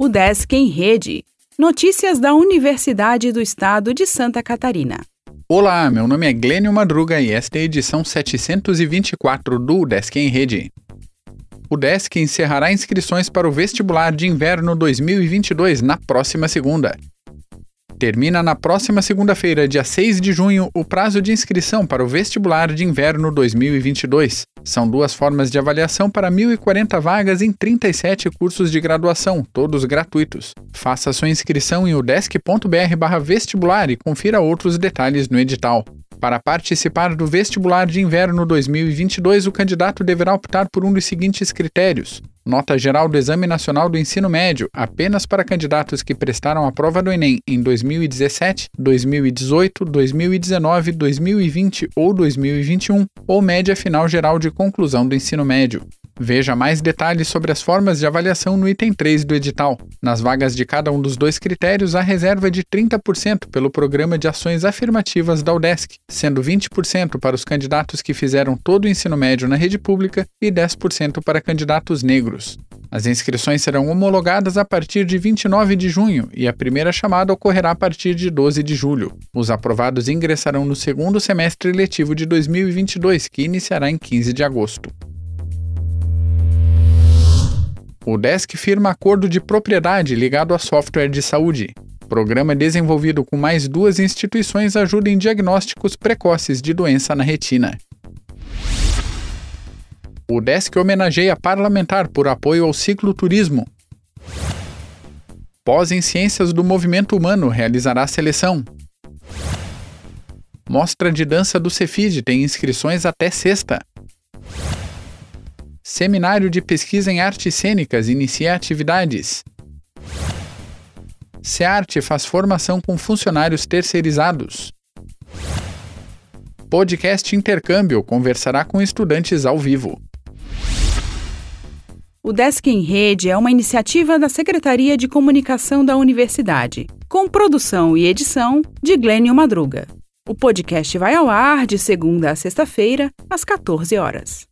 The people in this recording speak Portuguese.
O Desk em Rede. Notícias da Universidade do Estado de Santa Catarina. Olá, meu nome é Glênio Madruga e esta é a edição 724 do Desk em Rede. O Desk encerrará inscrições para o vestibular de inverno 2022 na próxima segunda. Termina na próxima segunda-feira, dia 6 de junho, o prazo de inscrição para o vestibular de inverno 2022. São duas formas de avaliação para 1.040 vagas em 37 cursos de graduação, todos gratuitos. Faça sua inscrição em udesc.br/vestibular e confira outros detalhes no edital. Para participar do vestibular de inverno 2022, o candidato deverá optar por um dos seguintes critérios: nota geral do Exame Nacional do Ensino Médio apenas para candidatos que prestaram a prova do Enem em 2017, 2018, 2019, 2020 ou 2021, ou média final geral de conclusão do ensino médio. Veja mais detalhes sobre as formas de avaliação no item 3 do edital. Nas vagas de cada um dos dois critérios, há reserva de 30% pelo Programa de Ações Afirmativas da UDESC, sendo 20% para os candidatos que fizeram todo o ensino médio na rede pública e 10% para candidatos negros. As inscrições serão homologadas a partir de 29 de junho e a primeira chamada ocorrerá a partir de 12 de julho. Os aprovados ingressarão no segundo semestre letivo de 2022, que iniciará em 15 de agosto. O Desk firma acordo de propriedade ligado a software de saúde. Programa desenvolvido com mais duas instituições ajuda em diagnósticos precoces de doença na retina. O Desk homenageia parlamentar por apoio ao cicloturismo. Pós em Ciências do Movimento Humano realizará seleção. Mostra de dança do Cefid tem inscrições até sexta. Seminário de Pesquisa em Artes Cênicas inicia atividades. SEARTE faz formação com funcionários terceirizados. Podcast Intercâmbio conversará com estudantes ao vivo. O Desk em Rede é uma iniciativa da Secretaria de Comunicação da Universidade, com produção e edição de Glênio Madruga. O podcast vai ao ar de segunda a sexta-feira, às 14 horas.